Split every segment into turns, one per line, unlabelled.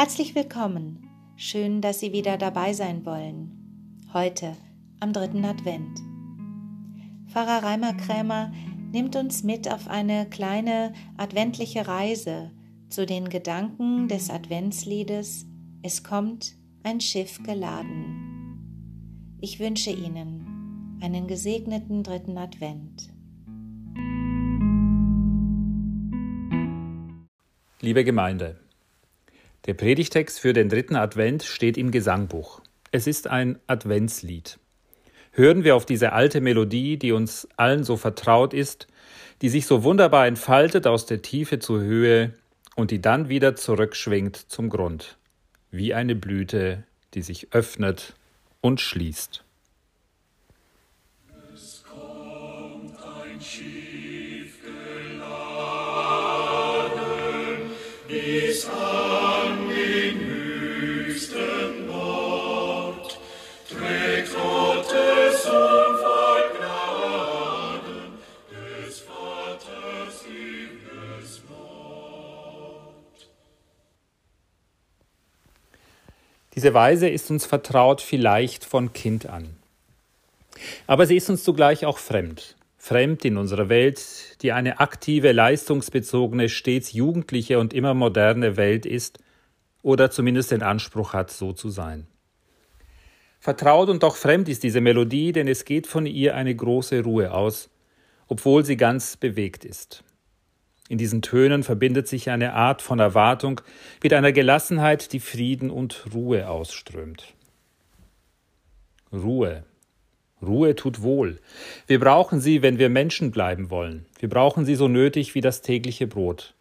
Herzlich willkommen. Schön, dass Sie wieder dabei sein wollen. Heute am dritten Advent. Pfarrer Reimer Krämer nimmt uns mit auf eine kleine adventliche Reise zu den Gedanken des Adventsliedes Es kommt ein Schiff geladen. Ich wünsche Ihnen einen gesegneten dritten Advent.
Liebe Gemeinde, der Predigtext für den dritten Advent steht im Gesangbuch. Es ist ein Adventslied. Hören wir auf diese alte Melodie, die uns allen so vertraut ist, die sich so wunderbar entfaltet aus der Tiefe zur Höhe und die dann wieder zurückschwingt zum Grund, wie eine Blüte, die sich öffnet und schließt. Es kommt ein Schiff Diese Weise ist uns vertraut vielleicht von Kind an. Aber sie ist uns zugleich auch fremd fremd in unserer Welt, die eine aktive, leistungsbezogene, stets jugendliche und immer moderne Welt ist oder zumindest den Anspruch hat, so zu sein. Vertraut und doch fremd ist diese Melodie, denn es geht von ihr eine große Ruhe aus, obwohl sie ganz bewegt ist. In diesen Tönen verbindet sich eine Art von Erwartung mit einer Gelassenheit, die Frieden und Ruhe ausströmt. Ruhe, Ruhe tut wohl. Wir brauchen sie, wenn wir Menschen bleiben wollen. Wir brauchen sie so nötig wie das tägliche Brot.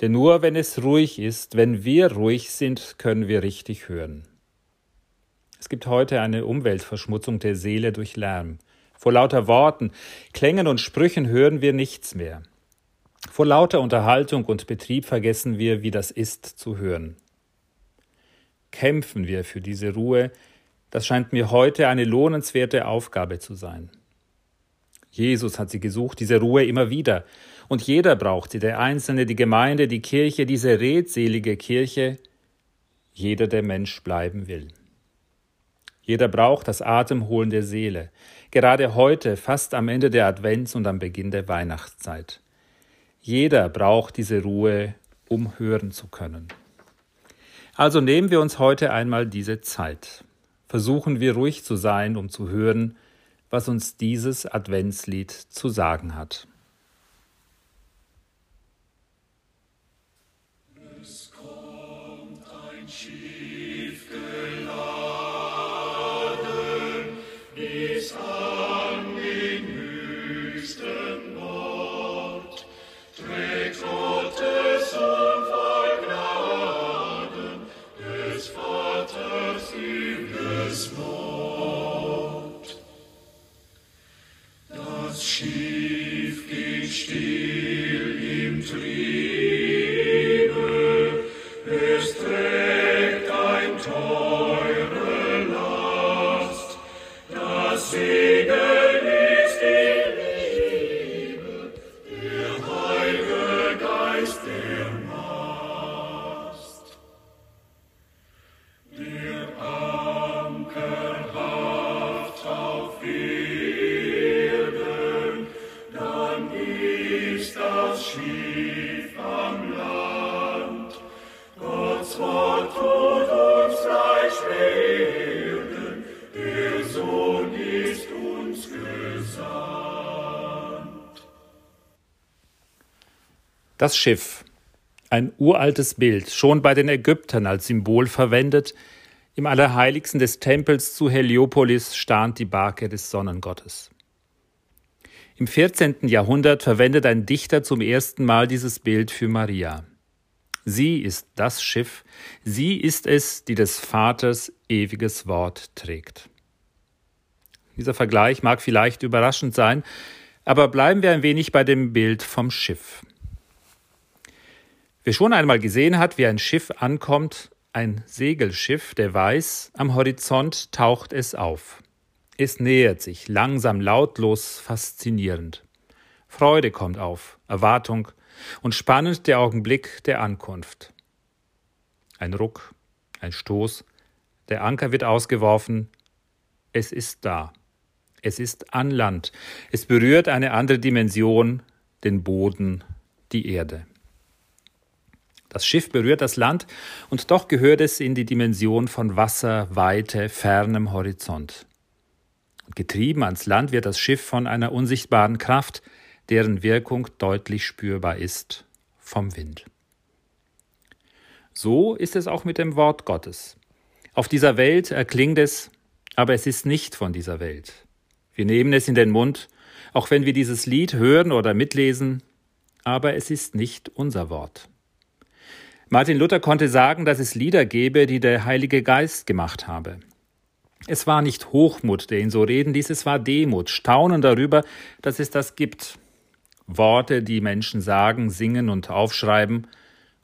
Denn nur wenn es ruhig ist, wenn wir ruhig sind, können wir richtig hören. Es gibt heute eine Umweltverschmutzung der Seele durch Lärm. Vor lauter Worten, Klängen und Sprüchen hören wir nichts mehr. Vor lauter Unterhaltung und Betrieb vergessen wir, wie das ist zu hören. Kämpfen wir für diese Ruhe, das scheint mir heute eine lohnenswerte Aufgabe zu sein. Jesus hat sie gesucht, diese Ruhe immer wieder. Und jeder braucht sie, der Einzelne, die Gemeinde, die Kirche, diese redselige Kirche, jeder, der Mensch bleiben will. Jeder braucht das Atemholen der Seele, gerade heute, fast am Ende der Advents- und am Beginn der Weihnachtszeit. Jeder braucht diese Ruhe, um hören zu können. Also nehmen wir uns heute einmal diese Zeit versuchen wir ruhig zu sein, um zu hören, was uns dieses Adventslied zu sagen hat. Das Schiff, ein uraltes Bild, schon bei den Ägyptern als Symbol verwendet, im Allerheiligsten des Tempels zu Heliopolis stand die Barke des Sonnengottes. Im 14. Jahrhundert verwendet ein Dichter zum ersten Mal dieses Bild für Maria. Sie ist das Schiff, sie ist es, die des Vaters ewiges Wort trägt. Dieser Vergleich mag vielleicht überraschend sein, aber bleiben wir ein wenig bei dem Bild vom Schiff. Wer schon einmal gesehen hat, wie ein Schiff ankommt, ein Segelschiff, der weiß, am Horizont taucht es auf. Es nähert sich, langsam, lautlos, faszinierend. Freude kommt auf, Erwartung und spannend der Augenblick der Ankunft. Ein Ruck, ein Stoß, der Anker wird ausgeworfen, es ist da. Es ist an Land. Es berührt eine andere Dimension, den Boden, die Erde. Das Schiff berührt das Land und doch gehört es in die Dimension von Wasser, Weite, fernem Horizont. Getrieben ans Land wird das Schiff von einer unsichtbaren Kraft, deren Wirkung deutlich spürbar ist, vom Wind. So ist es auch mit dem Wort Gottes. Auf dieser Welt erklingt es, aber es ist nicht von dieser Welt. Wir nehmen es in den Mund, auch wenn wir dieses Lied hören oder mitlesen, aber es ist nicht unser Wort. Martin Luther konnte sagen, dass es Lieder gebe, die der Heilige Geist gemacht habe. Es war nicht Hochmut, der ihn so reden ließ, es war Demut, Staunen darüber, dass es das gibt. Worte, die Menschen sagen, singen und aufschreiben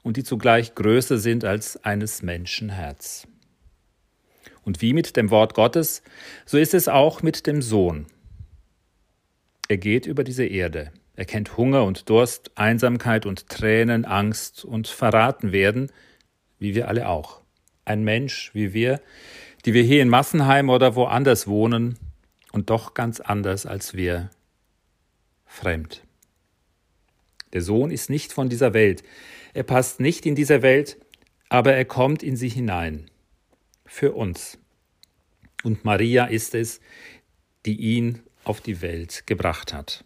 und die zugleich größer sind als eines Menschen Herz. Und wie mit dem Wort Gottes, so ist es auch mit dem Sohn. Er geht über diese Erde. Er kennt Hunger und Durst, Einsamkeit und Tränen, Angst und verraten werden, wie wir alle auch. Ein Mensch wie wir, die wir hier in Massenheim oder woanders wohnen und doch ganz anders als wir. Fremd. Der Sohn ist nicht von dieser Welt. Er passt nicht in diese Welt, aber er kommt in sie hinein. Für uns. Und Maria ist es, die ihn auf die Welt gebracht hat.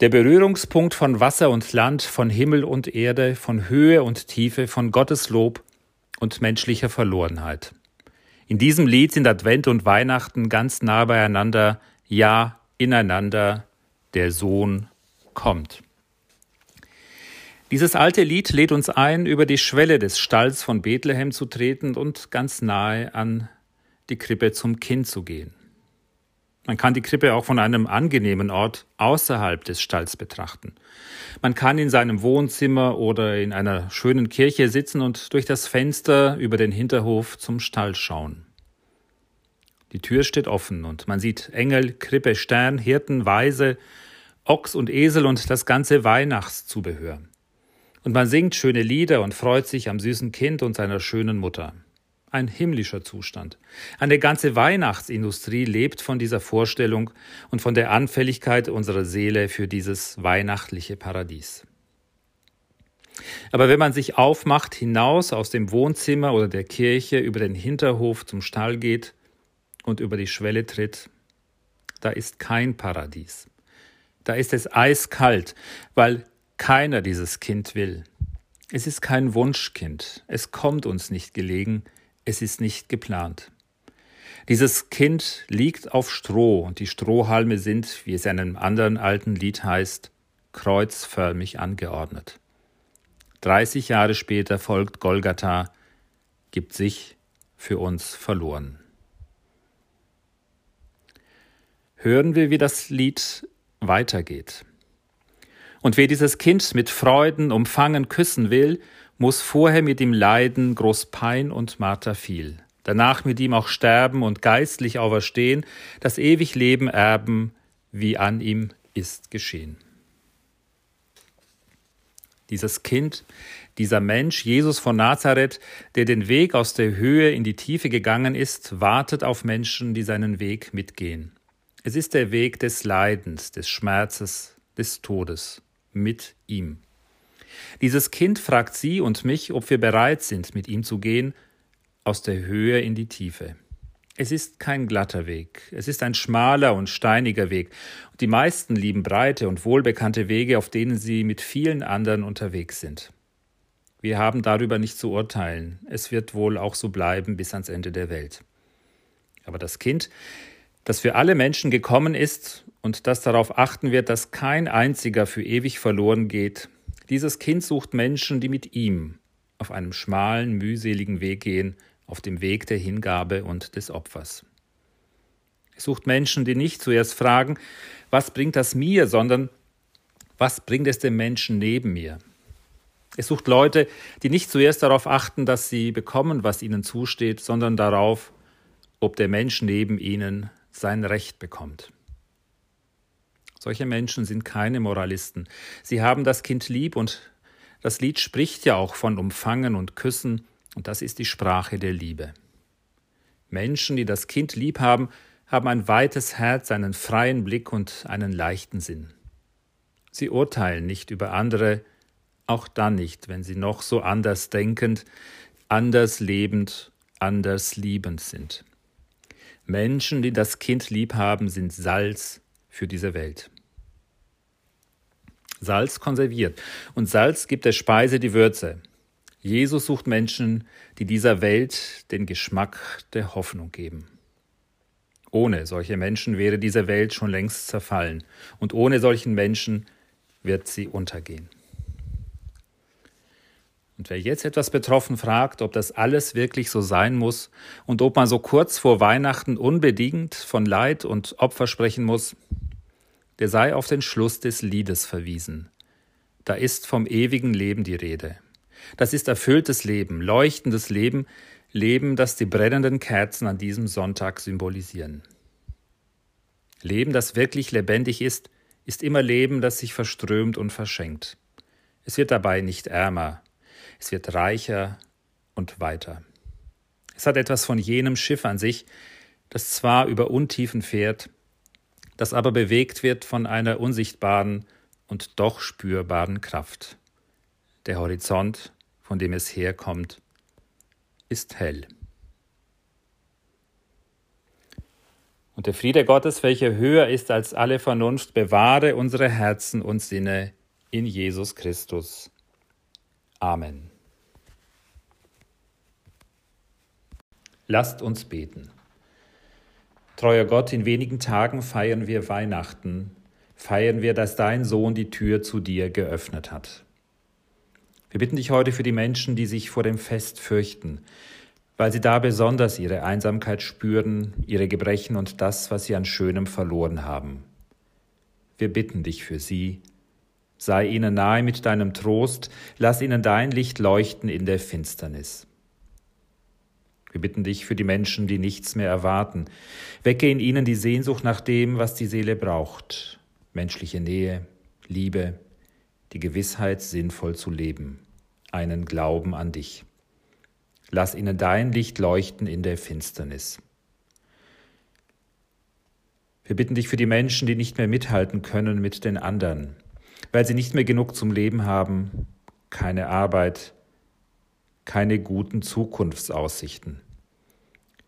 der Berührungspunkt von Wasser und Land, von Himmel und Erde, von Höhe und Tiefe, von Gottes Lob und menschlicher Verlorenheit. In diesem Lied sind Advent und Weihnachten ganz nah beieinander, ja, ineinander, der Sohn kommt. Dieses alte Lied lädt uns ein, über die Schwelle des Stalls von Bethlehem zu treten und ganz nahe an die Krippe zum Kind zu gehen. Man kann die Krippe auch von einem angenehmen Ort außerhalb des Stalls betrachten. Man kann in seinem Wohnzimmer oder in einer schönen Kirche sitzen und durch das Fenster über den Hinterhof zum Stall schauen. Die Tür steht offen und man sieht Engel, Krippe, Stern, Hirten, Weise, Ochs und Esel und das ganze Weihnachtszubehör. Und man singt schöne Lieder und freut sich am süßen Kind und seiner schönen Mutter ein himmlischer Zustand. Eine ganze Weihnachtsindustrie lebt von dieser Vorstellung und von der Anfälligkeit unserer Seele für dieses weihnachtliche Paradies. Aber wenn man sich aufmacht, hinaus aus dem Wohnzimmer oder der Kirche über den Hinterhof zum Stall geht und über die Schwelle tritt, da ist kein Paradies. Da ist es eiskalt, weil keiner dieses Kind will. Es ist kein Wunschkind, es kommt uns nicht gelegen, es ist nicht geplant. Dieses Kind liegt auf Stroh und die Strohhalme sind, wie es in einem anderen alten Lied heißt, kreuzförmig angeordnet. 30 Jahre später folgt Golgatha, gibt sich für uns verloren. Hören wir, wie das Lied weitergeht. Und wer dieses Kind mit Freuden umfangen küssen will, muss vorher mit ihm leiden, groß Pein und Marter viel, danach mit ihm auch sterben und geistlich auferstehen, das ewig Leben erben, wie an ihm ist geschehen. Dieses Kind, dieser Mensch, Jesus von Nazareth, der den Weg aus der Höhe in die Tiefe gegangen ist, wartet auf Menschen, die seinen Weg mitgehen. Es ist der Weg des Leidens, des Schmerzes, des Todes mit ihm. Dieses Kind fragt sie und mich, ob wir bereit sind, mit ihm zu gehen, aus der Höhe in die Tiefe. Es ist kein glatter Weg, es ist ein schmaler und steiniger Weg. Die meisten lieben breite und wohlbekannte Wege, auf denen sie mit vielen anderen unterwegs sind. Wir haben darüber nicht zu urteilen, es wird wohl auch so bleiben bis ans Ende der Welt. Aber das Kind, das für alle Menschen gekommen ist und das darauf achten wird, dass kein einziger für ewig verloren geht, dieses Kind sucht Menschen, die mit ihm auf einem schmalen, mühseligen Weg gehen, auf dem Weg der Hingabe und des Opfers. Es sucht Menschen, die nicht zuerst fragen, was bringt das mir, sondern was bringt es dem Menschen neben mir? Es sucht Leute, die nicht zuerst darauf achten, dass sie bekommen, was ihnen zusteht, sondern darauf, ob der Mensch neben ihnen sein Recht bekommt. Solche Menschen sind keine Moralisten. Sie haben das Kind lieb und das Lied spricht ja auch von Umfangen und Küssen und das ist die Sprache der Liebe. Menschen, die das Kind lieb haben, haben ein weites Herz, einen freien Blick und einen leichten Sinn. Sie urteilen nicht über andere, auch dann nicht, wenn sie noch so anders denkend, anders lebend, anders liebend sind. Menschen, die das Kind lieb haben, sind Salz für diese Welt. Salz konserviert und Salz gibt der Speise die Würze. Jesus sucht Menschen, die dieser Welt den Geschmack der Hoffnung geben. Ohne solche Menschen wäre diese Welt schon längst zerfallen und ohne solchen Menschen wird sie untergehen. Und wer jetzt etwas betroffen fragt, ob das alles wirklich so sein muss und ob man so kurz vor Weihnachten unbedingt von Leid und Opfer sprechen muss, der sei auf den Schluss des Liedes verwiesen. Da ist vom ewigen Leben die Rede. Das ist erfülltes Leben, leuchtendes Leben, Leben, das die brennenden Kerzen an diesem Sonntag symbolisieren. Leben, das wirklich lebendig ist, ist immer Leben, das sich verströmt und verschenkt. Es wird dabei nicht ärmer, es wird reicher und weiter. Es hat etwas von jenem Schiff an sich, das zwar über Untiefen fährt, das aber bewegt wird von einer unsichtbaren und doch spürbaren Kraft. Der Horizont, von dem es herkommt, ist hell. Und der Friede Gottes, welcher höher ist als alle Vernunft, bewahre unsere Herzen und Sinne in Jesus Christus. Amen. Lasst uns beten. Treuer Gott, in wenigen Tagen feiern wir Weihnachten, feiern wir, dass dein Sohn die Tür zu dir geöffnet hat. Wir bitten dich heute für die Menschen, die sich vor dem Fest fürchten, weil sie da besonders ihre Einsamkeit spüren, ihre Gebrechen und das, was sie an Schönem verloren haben. Wir bitten dich für sie. Sei ihnen nahe mit deinem Trost, lass ihnen dein Licht leuchten in der Finsternis. Wir bitten dich für die Menschen, die nichts mehr erwarten. Wecke in ihnen die Sehnsucht nach dem, was die Seele braucht. Menschliche Nähe, Liebe, die Gewissheit, sinnvoll zu leben, einen Glauben an dich. Lass ihnen dein Licht leuchten in der Finsternis. Wir bitten dich für die Menschen, die nicht mehr mithalten können mit den anderen, weil sie nicht mehr genug zum Leben haben, keine Arbeit, keine guten Zukunftsaussichten.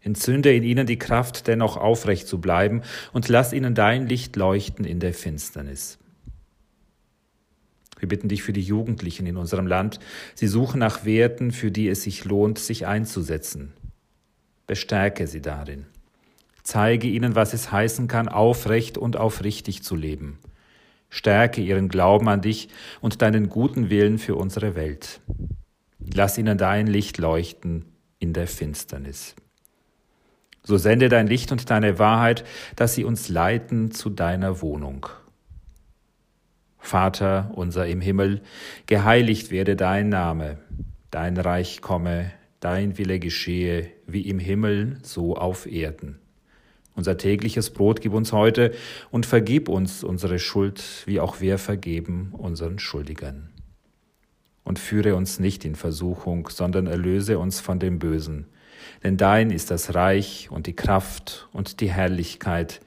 Entzünde in ihnen die Kraft, dennoch aufrecht zu bleiben, und lass ihnen dein Licht leuchten in der Finsternis. Wir bitten dich für die Jugendlichen in unserem Land. Sie suchen nach Werten, für die es sich lohnt, sich einzusetzen. Bestärke sie darin. Zeige ihnen, was es heißen kann, aufrecht und aufrichtig zu leben. Stärke ihren Glauben an dich und deinen guten Willen für unsere Welt. Lass ihnen dein Licht leuchten in der Finsternis. So sende dein Licht und deine Wahrheit, dass sie uns leiten zu deiner Wohnung. Vater unser im Himmel, geheiligt werde dein Name, dein Reich komme, dein Wille geschehe, wie im Himmel, so auf Erden. Unser tägliches Brot gib uns heute und vergib uns unsere Schuld, wie auch wir vergeben unseren Schuldigern und führe uns nicht in Versuchung, sondern erlöse uns von dem Bösen. Denn dein ist das Reich und die Kraft und die Herrlichkeit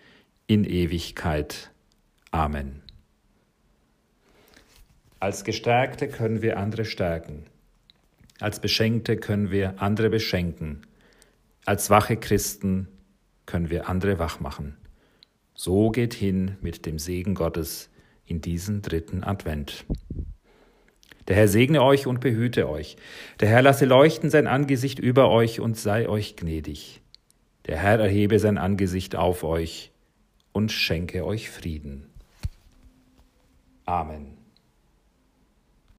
in Ewigkeit. Amen. Als Gestärkte können wir andere stärken. Als Beschenkte können wir andere beschenken. Als wache Christen können wir andere wach machen. So geht hin mit dem Segen Gottes in diesen dritten Advent. Der Herr segne euch und behüte euch. Der Herr lasse leuchten sein Angesicht über euch und sei euch gnädig. Der Herr erhebe sein Angesicht auf euch und schenke euch Frieden. Amen.